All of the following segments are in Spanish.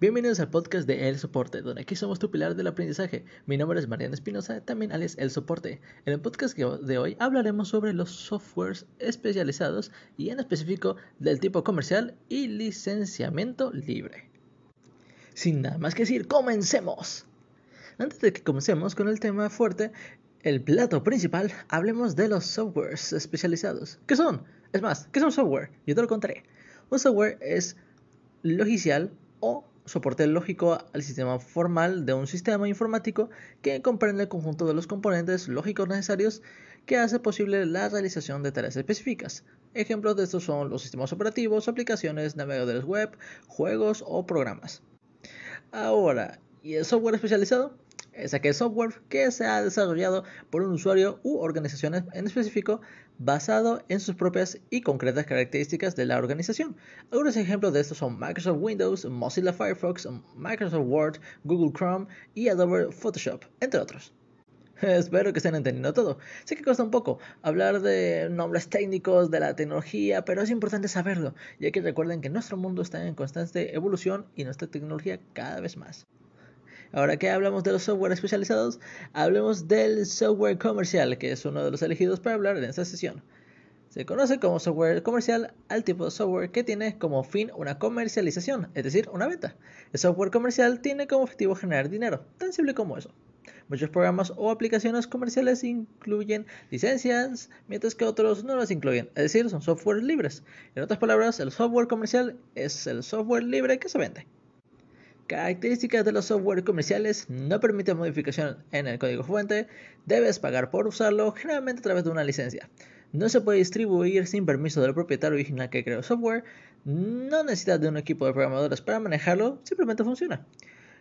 Bienvenidos al podcast de El Soporte, donde aquí somos tu pilar del aprendizaje. Mi nombre es Mariana Espinosa, también alias El Soporte. En el podcast de hoy hablaremos sobre los softwares especializados y en específico del tipo comercial y licenciamiento libre. Sin nada más que decir, comencemos. Antes de que comencemos con el tema fuerte, el plato principal, hablemos de los softwares especializados. ¿Qué son? Es más, ¿qué son software? Yo te lo contaré. Un software es logicial o soporte lógico al sistema formal de un sistema informático que comprende el conjunto de los componentes lógicos necesarios que hace posible la realización de tareas específicas. Ejemplos de estos son los sistemas operativos, aplicaciones, navegadores web, juegos o programas. Ahora, ¿y el software especializado? Es aquel software que se ha desarrollado por un usuario u organización en específico basado en sus propias y concretas características de la organización. Algunos ejemplos de estos son Microsoft Windows, Mozilla Firefox, Microsoft Word, Google Chrome y Adobe Photoshop, entre otros. Espero que estén entendiendo todo. Sé que cuesta un poco hablar de nombres técnicos de la tecnología, pero es importante saberlo, ya que recuerden que nuestro mundo está en constante evolución y nuestra tecnología cada vez más. Ahora que hablamos de los software especializados, hablemos del software comercial, que es uno de los elegidos para hablar en esta sesión. Se conoce como software comercial al tipo de software que tiene como fin una comercialización, es decir, una venta. El software comercial tiene como objetivo generar dinero, tan simple como eso. Muchos programas o aplicaciones comerciales incluyen licencias, mientras que otros no las incluyen, es decir, son software libres. En otras palabras, el software comercial es el software libre que se vende. Características de los software comerciales no permiten modificación en el código fuente, debes pagar por usarlo, generalmente a través de una licencia. No se puede distribuir sin permiso del propietario original que creó el software, no necesitas de un equipo de programadores para manejarlo, simplemente funciona.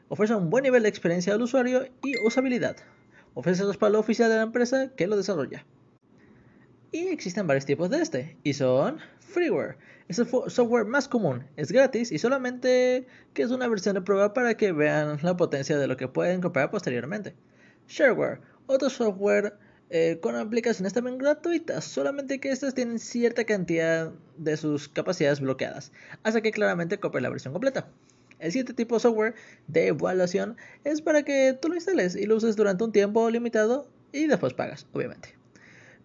Ofrece un buen nivel de experiencia del usuario y usabilidad. Ofrece respaldo oficial de la empresa que lo desarrolla. Y existen varios tipos de este, y son freeware. Es el software más común, es gratis y solamente que es una versión de prueba para que vean la potencia de lo que pueden comprar posteriormente. Shareware, otro software eh, con aplicaciones también gratuitas, solamente que estas tienen cierta cantidad de sus capacidades bloqueadas, hasta que claramente copie la versión completa. El siguiente tipo de software de evaluación es para que tú lo instales y lo uses durante un tiempo limitado y después pagas, obviamente.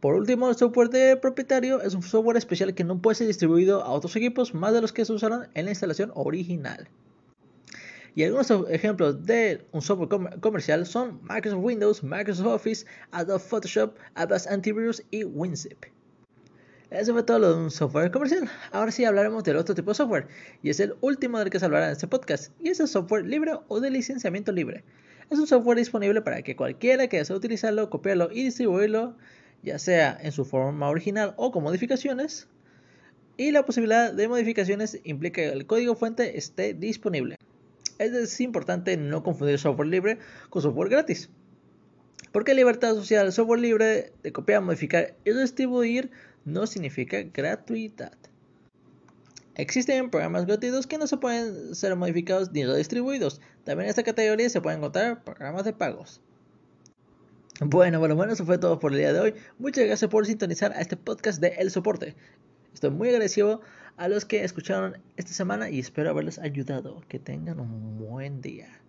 Por último, el software de propietario es un software especial que no puede ser distribuido a otros equipos más de los que se usaron en la instalación original. Y algunos ejemplos de un software comercial son Microsoft Windows, Microsoft Office, Adobe Photoshop, Avast Antivirus y WinZip. Eso fue todo lo de un software comercial. Ahora sí hablaremos del otro tipo de software, y es el último del que se hablará en este podcast, y es el software libre o de licenciamiento libre. Es un software disponible para que cualquiera que desee utilizarlo, copiarlo y distribuirlo ya sea en su forma original o con modificaciones. Y la posibilidad de modificaciones implica que el código fuente esté disponible. Es importante no confundir software libre con software gratis. Porque libertad social, software libre de copiar, modificar y distribuir no significa gratuidad. Existen programas gratuitos que no se pueden ser modificados ni redistribuidos. También en esta categoría se pueden encontrar programas de pagos. Bueno, bueno, bueno, eso fue todo por el día de hoy. Muchas gracias por sintonizar a este podcast de El Soporte. Estoy muy agradecido a los que escucharon esta semana y espero haberles ayudado. Que tengan un buen día.